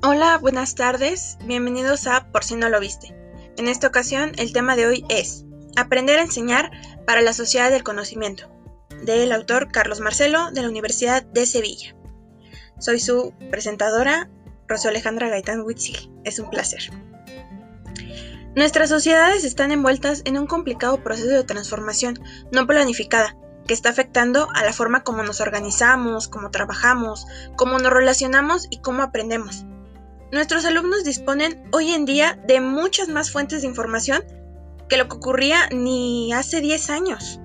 Hola, buenas tardes, bienvenidos a Por si no lo viste. En esta ocasión el tema de hoy es Aprender a enseñar para la sociedad del conocimiento, del autor Carlos Marcelo de la Universidad de Sevilla. Soy su presentadora, Rosa Alejandra Gaitán Witzig. Es un placer. Nuestras sociedades están envueltas en un complicado proceso de transformación no planificada que está afectando a la forma como nos organizamos, cómo trabajamos, cómo nos relacionamos y cómo aprendemos. Nuestros alumnos disponen hoy en día de muchas más fuentes de información que lo que ocurría ni hace 10 años,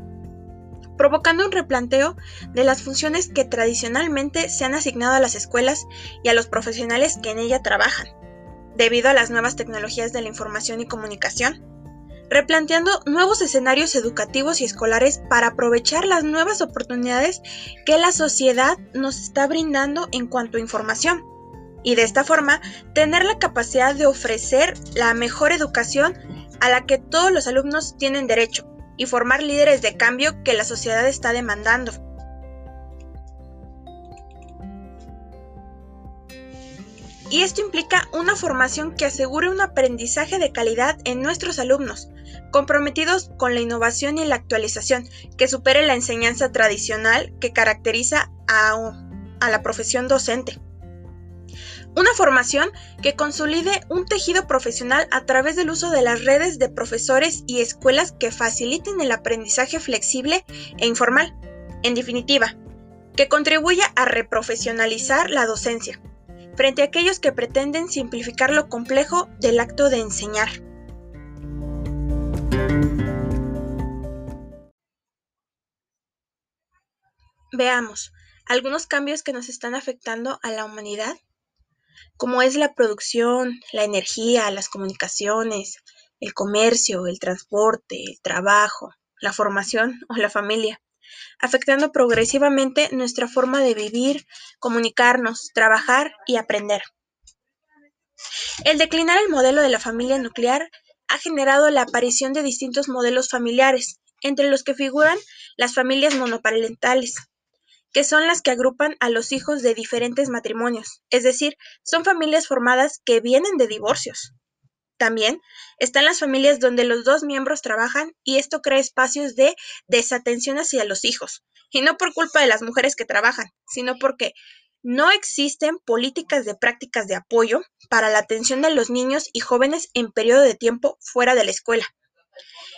provocando un replanteo de las funciones que tradicionalmente se han asignado a las escuelas y a los profesionales que en ella trabajan, debido a las nuevas tecnologías de la información y comunicación, replanteando nuevos escenarios educativos y escolares para aprovechar las nuevas oportunidades que la sociedad nos está brindando en cuanto a información y de esta forma tener la capacidad de ofrecer la mejor educación a la que todos los alumnos tienen derecho y formar líderes de cambio que la sociedad está demandando. Y esto implica una formación que asegure un aprendizaje de calidad en nuestros alumnos, comprometidos con la innovación y la actualización, que supere la enseñanza tradicional que caracteriza a, la profesión docente. Una formación que consolide un tejido profesional a través del uso de las redes de profesores y escuelas que faciliten el aprendizaje flexible e informal. En definitiva, que contribuya a reprofesionalizar la docencia, frente a aquellos que pretenden simplificar lo complejo del acto de enseñar. Veamos algunos cambios que nos están afectando a la humanidad como es la producción, la energía, las comunicaciones, el comercio, el transporte, el trabajo, la formación o la familia, afectando progresivamente nuestra forma de vivir, comunicarnos, trabajar y aprender. El declinar el modelo de la familia nuclear ha generado la aparición de distintos modelos familiares, entre los que figuran las familias monoparentales, que son las que agrupan a los hijos de diferentes matrimonios, es decir, son familias formadas que vienen de divorcios. También están las familias donde los dos miembros trabajan y esto crea espacios de desatención hacia los hijos, y no por culpa de las mujeres que trabajan, sino porque no existen políticas de prácticas de apoyo para la atención de los niños y jóvenes en periodo de tiempo fuera de la escuela.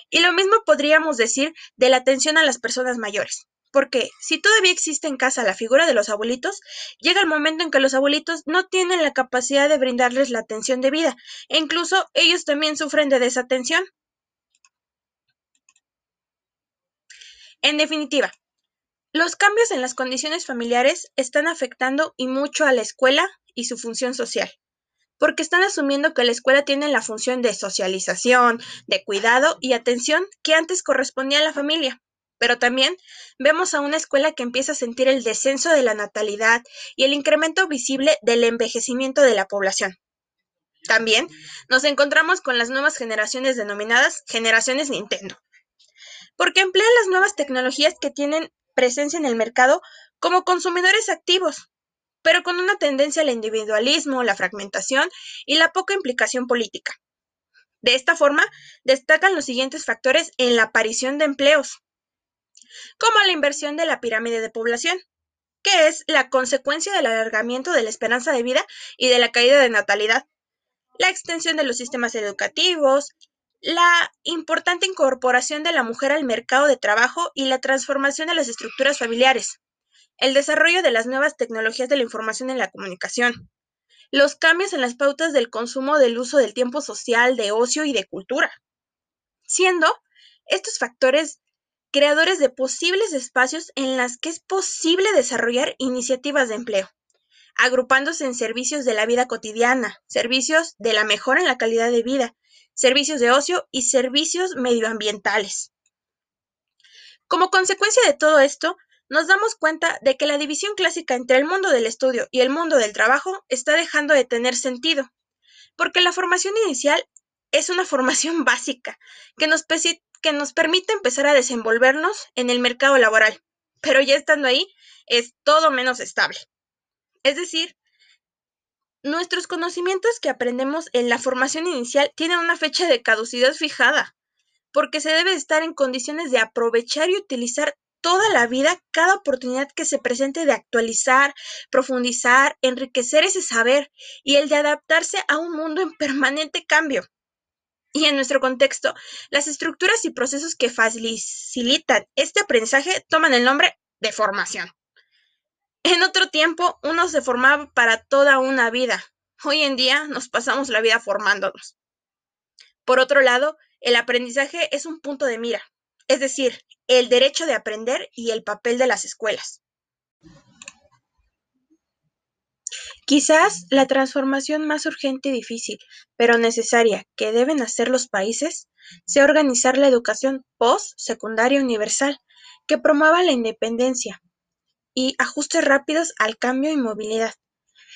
Y lo mismo podríamos decir de la atención a las personas mayores. Porque si todavía existe en casa la figura de los abuelitos, llega el momento en que los abuelitos no tienen la capacidad de brindarles la atención debida, e incluso ellos también sufren de desatención. En definitiva, los cambios en las condiciones familiares están afectando y mucho a la escuela y su función social, porque están asumiendo que la escuela tiene la función de socialización, de cuidado y atención que antes correspondía a la familia. Pero también vemos a una escuela que empieza a sentir el descenso de la natalidad y el incremento visible del envejecimiento de la población. También nos encontramos con las nuevas generaciones denominadas generaciones Nintendo, porque emplean las nuevas tecnologías que tienen presencia en el mercado como consumidores activos, pero con una tendencia al individualismo, la fragmentación y la poca implicación política. De esta forma, destacan los siguientes factores en la aparición de empleos como la inversión de la pirámide de población, que es la consecuencia del alargamiento de la esperanza de vida y de la caída de natalidad, la extensión de los sistemas educativos, la importante incorporación de la mujer al mercado de trabajo y la transformación de las estructuras familiares, el desarrollo de las nuevas tecnologías de la información en la comunicación, los cambios en las pautas del consumo del uso del tiempo social, de ocio y de cultura, siendo estos factores creadores de posibles espacios en las que es posible desarrollar iniciativas de empleo, agrupándose en servicios de la vida cotidiana, servicios de la mejora en la calidad de vida, servicios de ocio y servicios medioambientales. Como consecuencia de todo esto, nos damos cuenta de que la división clásica entre el mundo del estudio y el mundo del trabajo está dejando de tener sentido, porque la formación inicial es una formación básica que nos, que nos permite empezar a desenvolvernos en el mercado laboral, pero ya estando ahí es todo menos estable. Es decir, Nuestros conocimientos que aprendemos en la formación inicial tienen una fecha de caducidad fijada, porque se debe estar en condiciones de aprovechar y utilizar toda la vida cada oportunidad que se presente de actualizar, profundizar, enriquecer ese saber y el de adaptarse a un mundo en permanente cambio. Y en nuestro contexto, las estructuras y procesos que facilitan este aprendizaje toman el nombre de formación. En otro tiempo, uno se formaba para toda una vida. Hoy en día nos pasamos la vida formándonos. Por otro lado, el aprendizaje es un punto de mira, es decir, el derecho de aprender y el papel de las escuelas. Quizás la transformación más urgente y difícil, pero necesaria, que deben hacer los países, sea organizar la educación post-secundaria universal, que promueva la independencia, y ajustes rápidos al cambio y movilidad.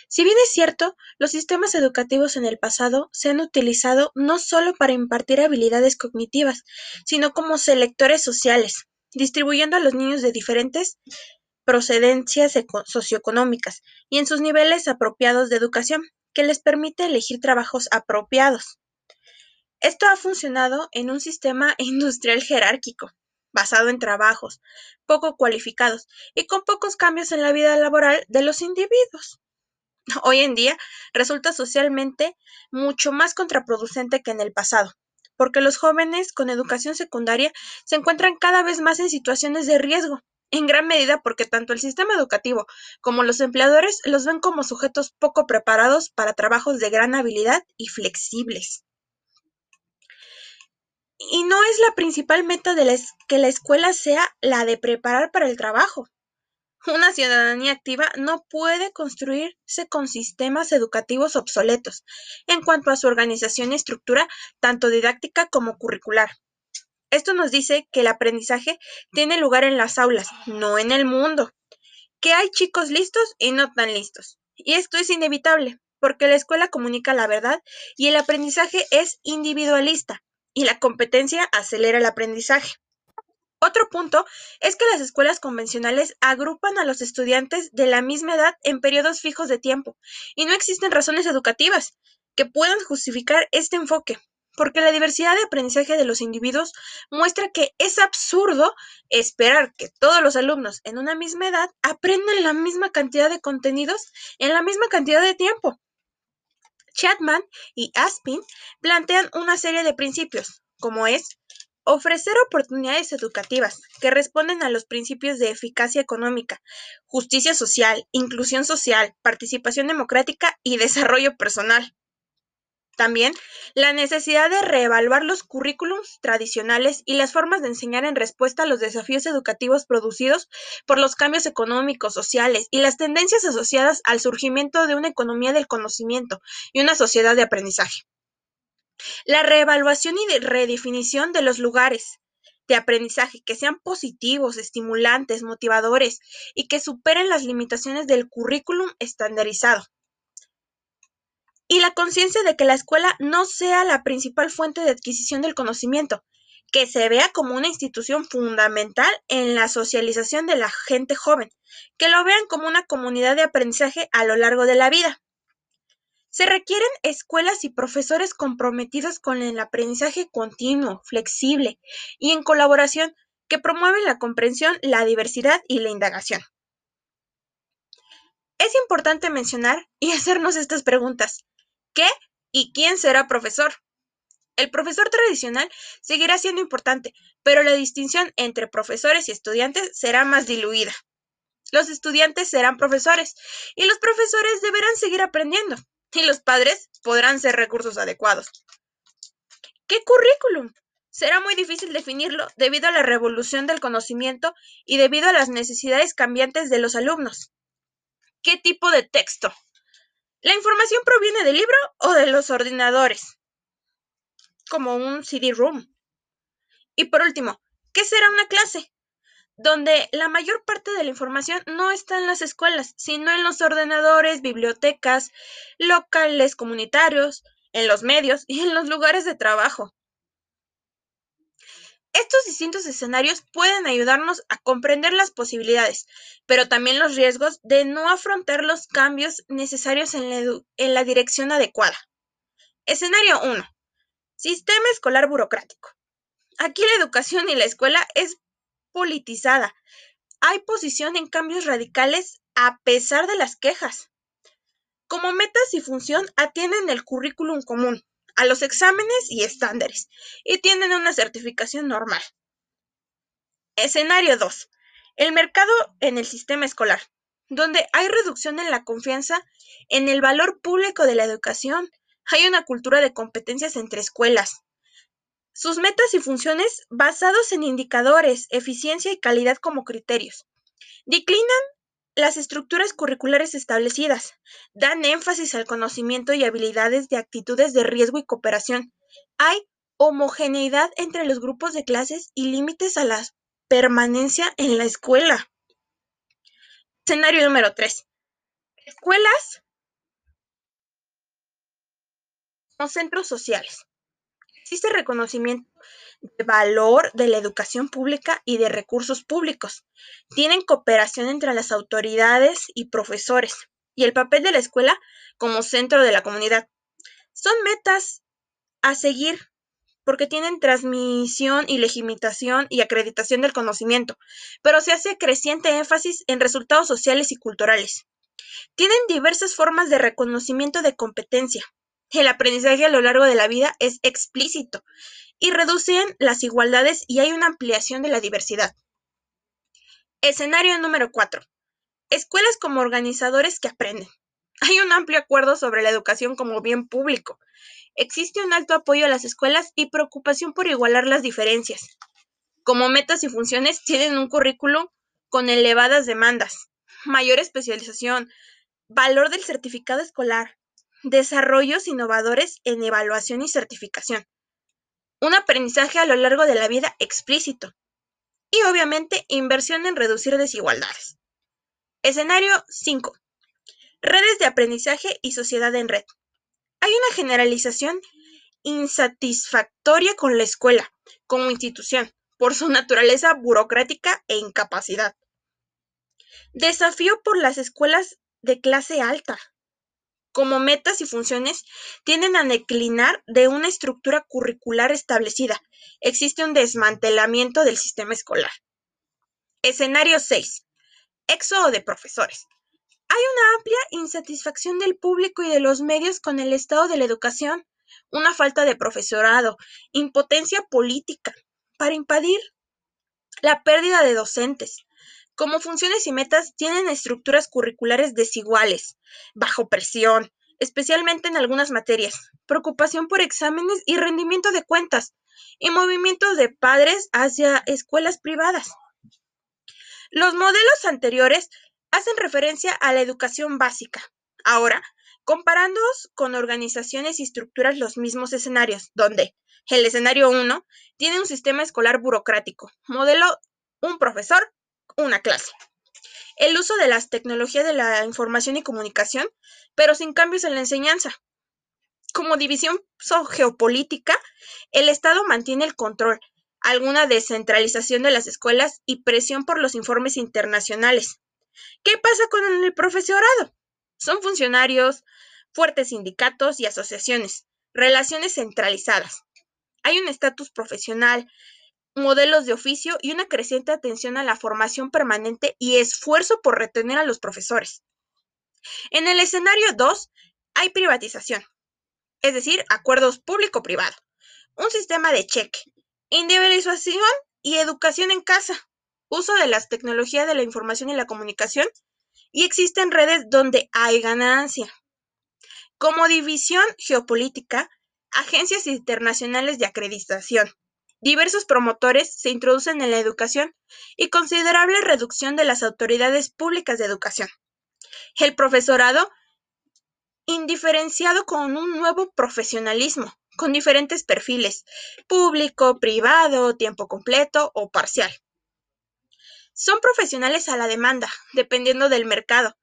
Si bien es cierto, los sistemas educativos en el pasado se han utilizado no solo para impartir habilidades cognitivas, sino como selectores sociales, distribuyendo a los niños de diferentes procedencias socioeconómicas y en sus niveles apropiados de educación, que les permite elegir trabajos apropiados. Esto ha funcionado en un sistema industrial jerárquico, basado en trabajos poco cualificados y con pocos cambios en la vida laboral de los individuos. Hoy en día resulta socialmente mucho más contraproducente que en el pasado, porque los jóvenes con educación secundaria se encuentran cada vez más en situaciones de riesgo, en gran medida porque tanto el sistema educativo como los empleadores los ven como sujetos poco preparados para trabajos de gran habilidad y flexibles. Y no es la principal meta que la escuela sea la de preparar para el trabajo. Una ciudadanía activa no puede construirse con sistemas educativos obsoletos en cuanto a su organización y estructura, tanto didáctica como curricular. Esto nos dice que el aprendizaje tiene lugar en las aulas, no en el mundo, que hay chicos listos y no tan listos. Y esto es inevitable, porque la escuela comunica la verdad y el aprendizaje es individualista, y la competencia acelera el aprendizaje. Otro punto es que las escuelas convencionales agrupan a los estudiantes de la misma edad en periodos fijos de tiempo y no existen razones educativas que puedan justificar este enfoque, porque la diversidad de aprendizaje de los individuos muestra que es absurdo esperar que todos los alumnos en una misma edad aprendan la misma cantidad de contenidos en la misma cantidad de tiempo. Chapman y Aspin plantean una serie de principios, como es ofrecer oportunidades educativas que responden a los principios de eficacia económica, justicia social, inclusión social, participación democrática y desarrollo personal. También la necesidad de reevaluar los currículums tradicionales y las formas de enseñar en respuesta a los desafíos educativos producidos por los cambios económicos, sociales y las tendencias asociadas al surgimiento de una economía del conocimiento y una sociedad de aprendizaje. La reevaluación y redefinición de los lugares de aprendizaje que sean positivos, estimulantes, motivadores y que superen las limitaciones del currículum estandarizado y la conciencia de que la escuela no sea la principal fuente de adquisición del conocimiento, que se vea como una institución fundamental en la socialización de la gente joven, que lo vean como una comunidad de aprendizaje a lo largo de la vida. Se requieren escuelas y profesores comprometidos con el aprendizaje continuo, flexible y en colaboración que promueven la comprensión, la diversidad y la indagación. Es importante mencionar y hacernos estas preguntas. ¿Qué y quién será profesor? El profesor tradicional seguirá siendo importante, pero la distinción entre profesores y estudiantes será más diluida. Los estudiantes serán profesores y los profesores deberán seguir aprendiendo y los padres podrán ser recursos adecuados. ¿Qué currículum? Será muy difícil definirlo debido a la revolución del conocimiento y debido a las necesidades cambiantes de los alumnos. ¿Qué tipo de texto? La información proviene del libro o de los ordenadores, como un CD-ROOM. Y por último, ¿qué será una clase? Donde la mayor parte de la información no está en las escuelas, sino en los ordenadores, bibliotecas, locales comunitarios, en los medios y en los lugares de trabajo. Estos distintos escenarios pueden ayudarnos a comprender las posibilidades, pero también los riesgos de no afrontar los cambios necesarios en la, dirección adecuada. Escenario 1. Sistema escolar burocrático. Aquí la educación y la escuela es politizada. Hay posición en cambios radicales a pesar de las quejas. Como metas y función atienden el currículum común, a los exámenes y estándares y tienen una certificación normal. Escenario 2. El mercado en el sistema escolar, donde hay reducción en la confianza en el valor público de la educación. Hay una cultura de competencias entre escuelas. Sus metas y funciones basados en indicadores, eficiencia y calidad como criterios. Declinan las estructuras curriculares establecidas dan énfasis al conocimiento y habilidades de actitudes de riesgo y cooperación. Hay homogeneidad entre los grupos de clases y límites a la permanencia en la escuela. Escenario número 3. Escuelas o centros sociales. Existe reconocimiento de valor de la educación pública y de recursos públicos. Tienen cooperación entre las autoridades y profesores y el papel de la escuela como centro de la comunidad. Son metas a seguir porque tienen transmisión y legitimación y acreditación del conocimiento, pero se hace creciente énfasis en resultados sociales y culturales. Tienen diversas formas de reconocimiento de competencia. El aprendizaje a lo largo de la vida es explícito y reducen las igualdades y hay una ampliación de la diversidad. Escenario número 4. Escuelas como organizadores que aprenden. Hay un amplio acuerdo sobre la educación como bien público. Existe un alto apoyo a las escuelas y preocupación por igualar las diferencias. Como metas y funciones tienen un currículo con elevadas demandas, mayor especialización, valor del certificado escolar, desarrollos innovadores en evaluación y certificación un aprendizaje a lo largo de la vida explícito y obviamente inversión en reducir desigualdades. Escenario 5. Redes de aprendizaje y sociedad en red. Hay una generalización insatisfactoria con la escuela como institución por su naturaleza burocrática e incapacidad. Desafío por las escuelas de clase alta, como metas y funciones tienden a declinar de una estructura curricular establecida. Existe un desmantelamiento del sistema escolar. Escenario 6. Éxodo de profesores. Hay una amplia insatisfacción del público y de los medios con el estado de la educación, una falta de profesorado, impotencia política para impedir la pérdida de docentes, como funciones y metas tienen estructuras curriculares desiguales, bajo presión, especialmente en algunas materias, preocupación por exámenes y rendimiento de cuentas, y movimientos de padres hacia escuelas privadas. Los modelos anteriores hacen referencia a la educación básica. Ahora, comparándoos con organizaciones y estructuras los mismos escenarios, donde el escenario 1 tiene un sistema escolar burocrático, modelo un profesor, una clase. El uso de las tecnologías de la información y comunicación, pero sin cambios en la enseñanza. Como división geopolítica, el Estado mantiene el control, alguna descentralización de las escuelas y presión por los informes internacionales. ¿Qué pasa con el profesorado? Son funcionarios, fuertes sindicatos y asociaciones, relaciones centralizadas. Hay un estatus profesional, modelos de oficio y una creciente atención a la formación permanente y esfuerzo por retener a los profesores. En el escenario 2 hay privatización, es decir, acuerdos público-privado, un sistema de cheque, individualización y educación en casa, uso de las tecnologías de la información y la comunicación y existen redes donde hay ganancia. Como división geopolítica, agencias internacionales de acreditación, Diversos promotores se introducen en la educación y considerable reducción de las autoridades públicas de educación. El profesorado indiferenciado con un nuevo profesionalismo, con diferentes perfiles, público, privado, tiempo completo o parcial. Son profesionales a la demanda, dependiendo del mercado,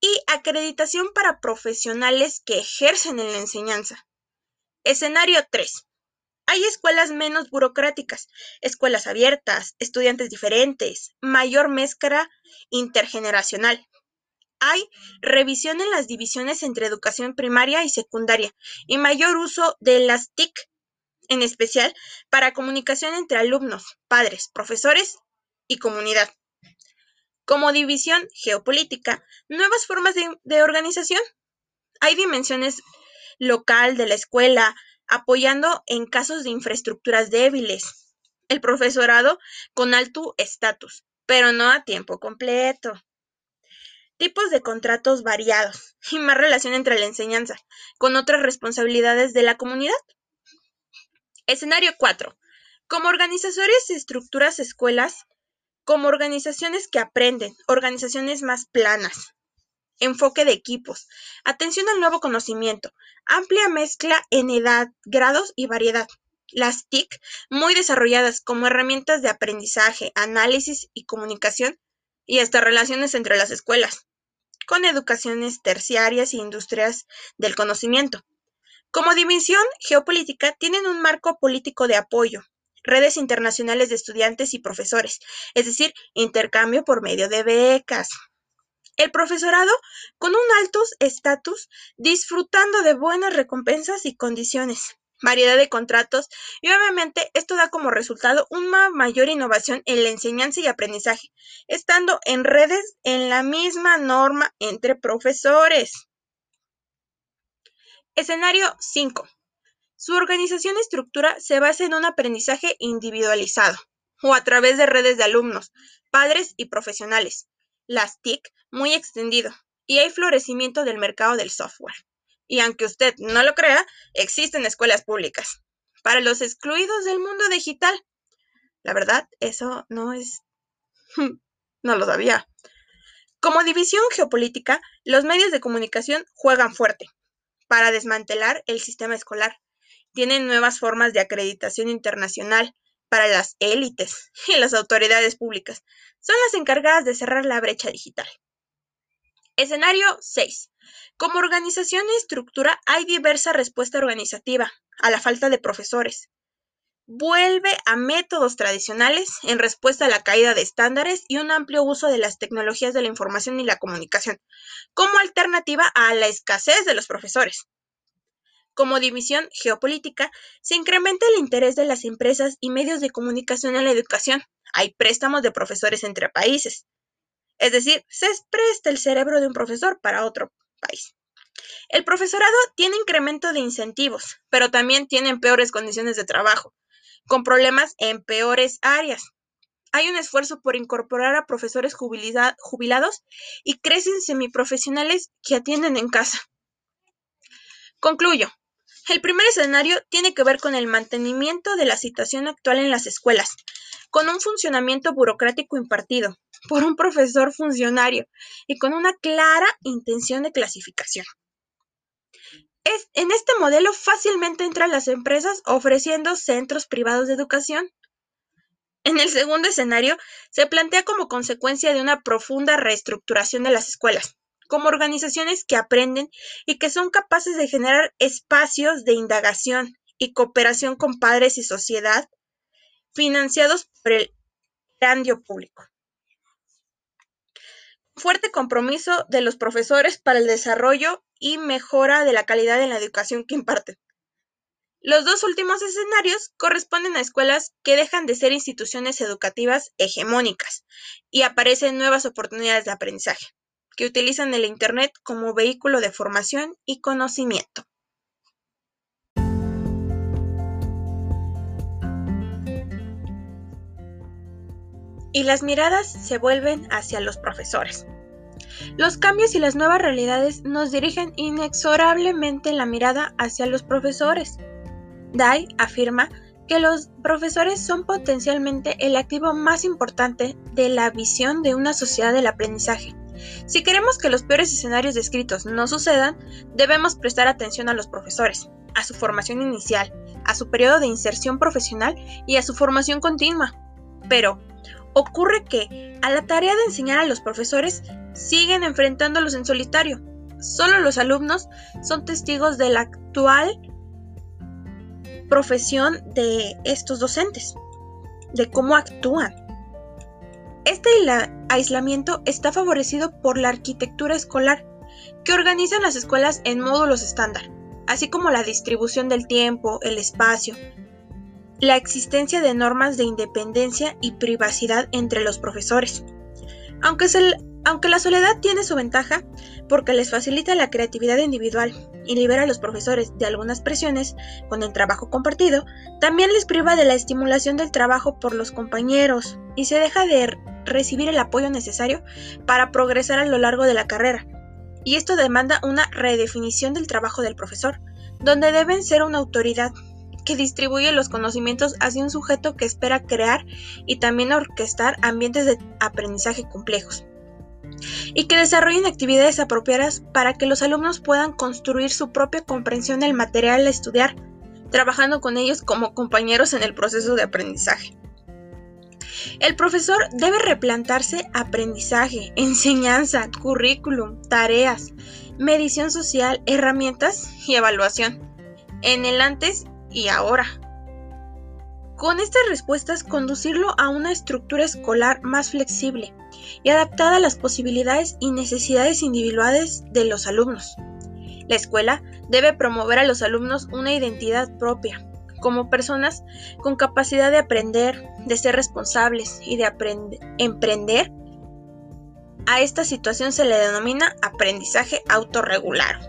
y acreditación para profesionales que ejercen en la enseñanza. Escenario 3. Hay escuelas menos burocráticas, escuelas abiertas, estudiantes diferentes, mayor mezcla intergeneracional. Hay revisión en las divisiones entre educación primaria y secundaria y mayor uso de las TIC, en especial para comunicación entre alumnos, padres, profesores y comunidad. Como división geopolítica, nuevas formas de, de organización. Hay dimensiones local de la escuela, apoyando en casos de infraestructuras débiles. El profesorado con alto estatus, pero no a tiempo completo. Tipos de contratos variados y más relación entre la enseñanza con otras responsabilidades de la comunidad. Escenario 4. Como organizadores de estructuras escuelas, como organizaciones que aprenden, organizaciones más planas, enfoque de equipos, atención al nuevo conocimiento, amplia mezcla en edad, grados y variedad. Las TIC, muy desarrolladas como herramientas de aprendizaje, análisis y comunicación, y hasta relaciones entre las escuelas, con educaciones terciarias e industrias del conocimiento. Como dimensión geopolítica, tienen un marco político de apoyo, redes internacionales de estudiantes y profesores, es decir, intercambio por medio de becas, el profesorado con un alto estatus, disfrutando de buenas recompensas y condiciones, variedad de contratos y obviamente esto da como resultado una mayor innovación en la enseñanza y aprendizaje, estando en redes en la misma norma entre profesores. Escenario 5. Su organización estructura se basa en un aprendizaje individualizado o a través de redes de alumnos, padres y profesionales las TIC muy extendido y hay florecimiento del mercado del software. Y aunque usted no lo crea, existen escuelas públicas para los excluidos del mundo digital. La verdad, eso no es... no lo sabía. Como división geopolítica, los medios de comunicación juegan fuerte para desmantelar el sistema escolar. Tienen nuevas formas de acreditación internacional, para las élites y las autoridades públicas. Son las encargadas de cerrar la brecha digital. Escenario 6. Como organización y estructura hay diversa respuesta organizativa a la falta de profesores. Vuelve a métodos tradicionales en respuesta a la caída de estándares y un amplio uso de las tecnologías de la información y la comunicación, como alternativa a la escasez de los profesores como división geopolítica, se incrementa el interés de las empresas y medios de comunicación en la educación. Hay préstamos de profesores entre países. Es decir, se presta el cerebro de un profesor para otro país. El profesorado tiene incremento de incentivos, pero también tiene peores condiciones de trabajo, con problemas en peores áreas. Hay un esfuerzo por incorporar a profesores jubilados y crecen semiprofesionales que atienden en casa. Concluyo. El primer escenario tiene que ver con el mantenimiento de la situación actual en las escuelas, con un funcionamiento burocrático impartido por un profesor funcionario y con una clara intención de clasificación. en este modelo fácilmente entran las empresas ofreciendo centros privados de educación. En el segundo escenario, se plantea como consecuencia de una profunda reestructuración de las escuelas, como organizaciones que aprenden y que son capaces de generar espacios de indagación y cooperación con padres y sociedad financiados por el grandio público. Fuerte compromiso de los profesores para el desarrollo y mejora de la calidad en la educación que imparten. Los dos últimos escenarios corresponden a escuelas que dejan de ser instituciones educativas hegemónicas y aparecen nuevas oportunidades de aprendizaje que utilizan el Internet como vehículo de formación y conocimiento. Y las miradas se vuelven hacia los profesores. Los cambios y las nuevas realidades nos dirigen inexorablemente la mirada hacia los profesores. Dai afirma que los profesores son potencialmente el activo más importante de la visión de una sociedad del aprendizaje si queremos que los peores escenarios descritos no sucedan, debemos prestar atención a los profesores, a su formación inicial, a su periodo de inserción profesional y a su formación continua. Pero, ocurre que, a la tarea de enseñar a los profesores, siguen enfrentándolos en solitario. Solo los alumnos son testigos del actual profesión de estos docentes, de cómo actúan. Este aislamiento está favorecido por la arquitectura escolar, que organiza las escuelas en módulos estándar, así como la distribución del tiempo, el espacio, la existencia de normas de independencia y privacidad entre los profesores. Aunque, aunque, la soledad tiene su ventaja porque les facilita la creatividad individual y libera a los profesores de algunas presiones con el trabajo compartido, también les priva de la estimulación del trabajo por los compañeros y se deja de recibir el apoyo necesario para progresar a lo largo de la carrera. Y esto demanda una redefinición del trabajo del profesor, donde deben ser una autoridad que distribuye los conocimientos hacia un sujeto que espera crear y también orquestar ambientes de aprendizaje complejos y que desarrollen actividades apropiadas para que los alumnos puedan construir su propia comprensión del material a estudiar, trabajando con ellos como compañeros en el proceso de aprendizaje. El profesor debe replantarse aprendizaje, enseñanza, currículum, tareas, medición social, herramientas y evaluación, en el antes y ahora. Con estas respuestas, conducirlo a una estructura escolar más flexible y adaptada a las posibilidades y necesidades individuales de los alumnos. La escuela debe promover a los alumnos una identidad propia, como personas con capacidad de aprender, de ser responsables y de emprender. A esta situación se le denomina aprendizaje autorregulado,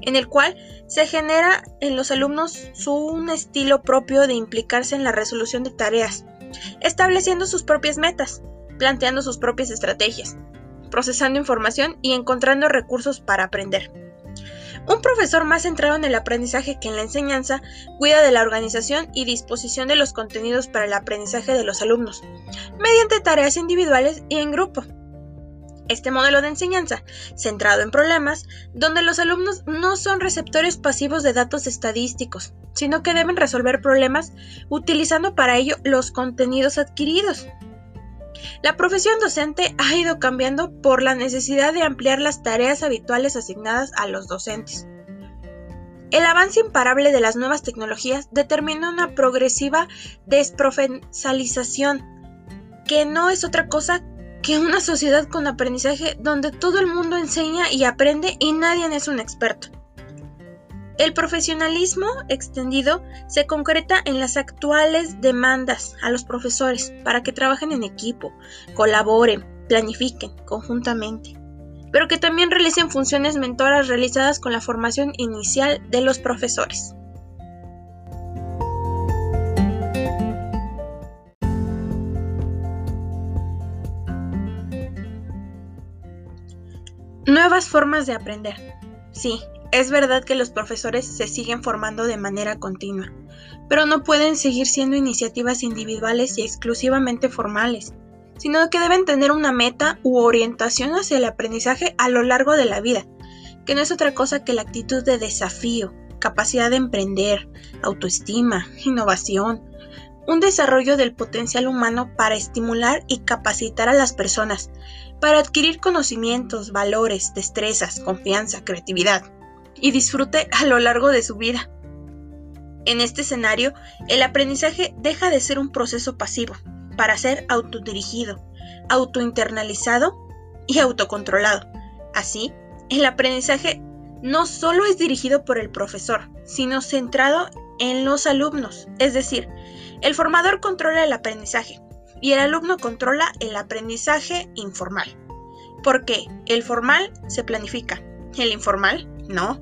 en el cual se genera en los alumnos un estilo propio de implicarse en la resolución de tareas, estableciendo sus propias metas, planteando sus propias estrategias, procesando información y encontrando recursos para aprender. Un profesor más centrado en el aprendizaje que en la enseñanza cuida de la organización y disposición de los contenidos para el aprendizaje de los alumnos, mediante tareas individuales y en grupo. Este modelo de enseñanza, centrado en problemas, donde los alumnos no son receptores pasivos de datos estadísticos, sino que deben resolver problemas utilizando para ello los contenidos adquiridos. La profesión docente ha ido cambiando por la necesidad de ampliar las tareas habituales asignadas a los docentes. El avance imparable de las nuevas tecnologías determina una progresiva desprofesionalización, que no es otra cosa que una sociedad con aprendizaje donde todo el mundo enseña y aprende y nadie es un experto. El profesionalismo extendido se concreta en las actuales demandas a los profesores para que trabajen en equipo, colaboren, planifiquen conjuntamente, pero que también realicen funciones mentoras realizadas con la formación inicial de los profesores. Nuevas formas de aprender. Sí, es verdad que los profesores se siguen formando de manera continua, pero no pueden seguir siendo iniciativas individuales y exclusivamente formales, sino que deben tener una meta u orientación hacia el aprendizaje a lo largo de la vida, que no es otra cosa que la actitud de desafío, capacidad de emprender, autoestima, innovación, un desarrollo del potencial humano para estimular y capacitar a las personas, para adquirir conocimientos, valores, destrezas, confianza, creatividad y disfrute a lo largo de su vida. En este escenario, el aprendizaje deja de ser un proceso pasivo para ser autodirigido, autointernalizado y autocontrolado. Así, el aprendizaje no solo es dirigido por el profesor, sino centrado en los alumnos, es decir, el formador controla el aprendizaje y el alumno controla el aprendizaje informal. Porque el formal se planifica, el informal no.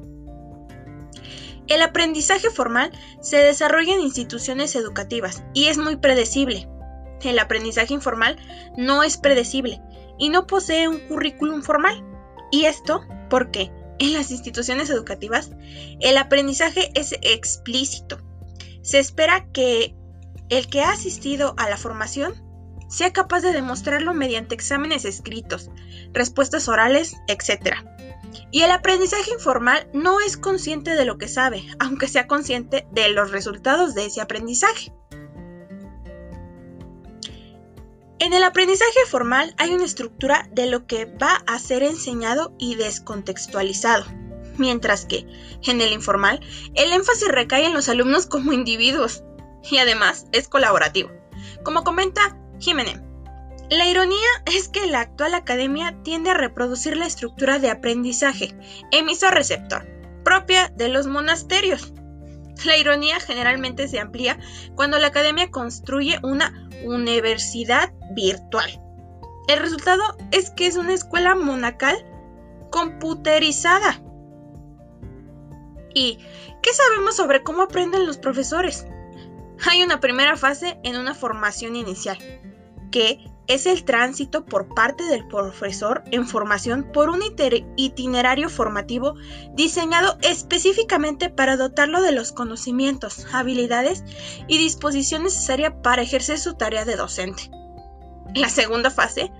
El aprendizaje formal se desarrolla en instituciones educativas y es muy predecible. El aprendizaje informal no es predecible y no posee un currículum formal. Y esto porque en las instituciones educativas el aprendizaje es explícito. Se espera que el que ha asistido a la formación sea capaz de demostrarlo mediante exámenes escritos, respuestas orales, etc. Y el aprendizaje informal no es consciente de lo que sabe, aunque sea consciente de los resultados de ese aprendizaje. En el aprendizaje formal hay una estructura de lo que va a ser enseñado y descontextualizado, mientras que, en el informal, el énfasis recae en los alumnos como individuos y además es colaborativo. Como comenta Jiménez, la ironía es que la actual academia tiende a reproducir la estructura de aprendizaje emisor-receptor propia de los monasterios. La ironía generalmente se amplía cuando la academia construye una universidad virtual. El resultado es que es una escuela monacal computerizada. ¿Y qué sabemos sobre cómo aprenden los profesores? Hay una primera fase en una formación inicial, que es el tránsito por parte del profesor en formación por un itinerario formativo diseñado específicamente para dotarlo de los conocimientos, habilidades y disposición necesaria para ejercer su tarea de docente. La segunda fase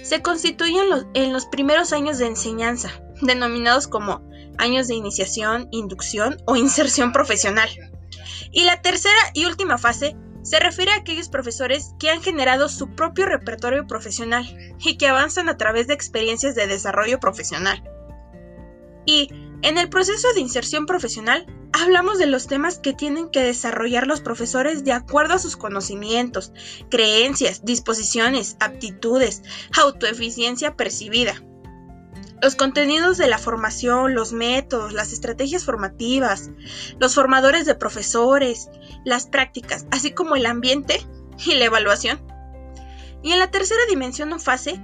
se constituye en los, primeros años de enseñanza, denominados como años de iniciación, inducción o inserción profesional. Y la tercera y última fase se refiere a aquellos profesores que han generado su propio repertorio profesional y que avanzan a través de experiencias de desarrollo profesional. Y en el proceso de inserción profesional hablamos de los temas que tienen que desarrollar los profesores de acuerdo a sus conocimientos, creencias, disposiciones, aptitudes, autoeficiencia percibida. Los contenidos de la formación, los métodos, las estrategias formativas, los formadores de profesores, las prácticas, así como el ambiente y la evaluación. Y en la tercera dimensión o fase,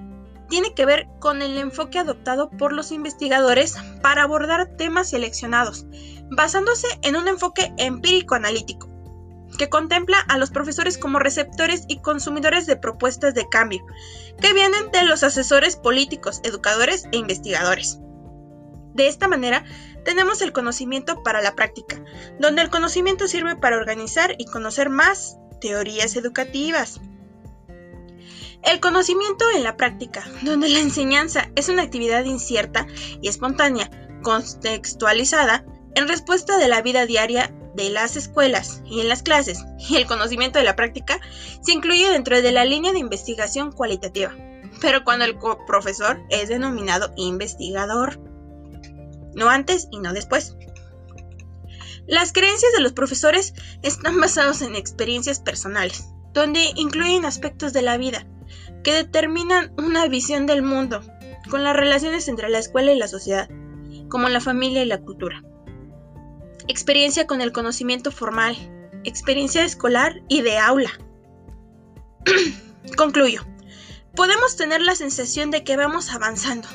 tiene que ver con el enfoque adoptado por los investigadores para abordar temas seleccionados, basándose en un enfoque empírico-analítico, que contempla a los profesores como receptores y consumidores de propuestas de cambio, que vienen de los asesores políticos, educadores e investigadores. De esta manera, tenemos el conocimiento para la práctica, donde el conocimiento sirve para organizar y conocer más teorías educativas. El conocimiento en la práctica, donde la enseñanza es una actividad incierta y espontánea, contextualizada en respuesta de la vida diaria de las escuelas y en las clases, y el conocimiento de la práctica se incluye dentro de la línea de investigación cualitativa, pero cuando el profesor es denominado investigador, no antes y no después. Las creencias de los profesores están basadas en experiencias personales, donde incluyen aspectos de la vida que determinan una visión del mundo, con las relaciones entre la escuela y la sociedad, como la familia y la cultura experiencia con el conocimiento formal, experiencia escolar y de aula. Concluyo. Podemos tener la sensación de que vamos avanzando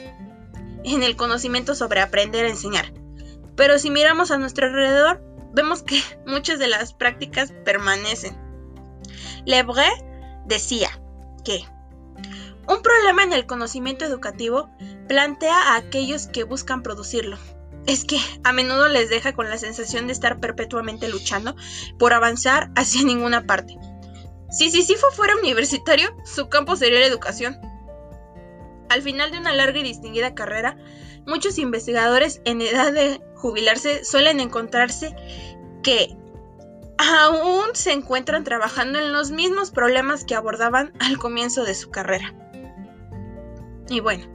en el conocimiento sobre aprender a enseñar, pero si miramos a nuestro alrededor, vemos que muchas de las prácticas permanecen. Lebre decía que un problema en el conocimiento educativo plantea a aquellos que buscan producirlo, es que a menudo les deja con la sensación de estar perpetuamente luchando por avanzar hacia ninguna parte. Si Sisifo fuera universitario, su campo sería la educación. Al final de una larga y distinguida carrera, muchos investigadores en edad de jubilarse suelen encontrarse que aún se encuentran trabajando en los mismos problemas que abordaban al comienzo de su carrera. Y bueno,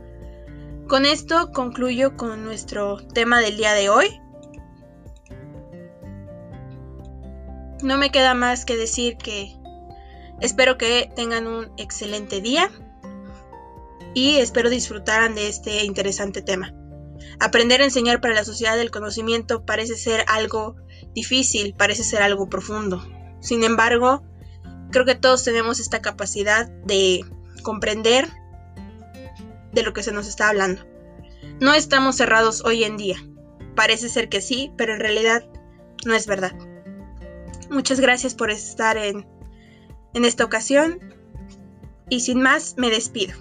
con esto concluyo con nuestro tema del día de hoy. No me queda más que decir que espero que tengan un excelente día y espero disfrutaran de este interesante tema. Aprender a enseñar para la sociedad del conocimiento parece ser algo difícil, parece ser algo profundo. Sin embargo, creo que todos tenemos esta capacidad de comprender de lo que se nos está hablando. No estamos cerrados hoy en día. Parece ser que sí, pero en realidad no es verdad. Muchas gracias por estar en, en esta ocasión y sin más me despido.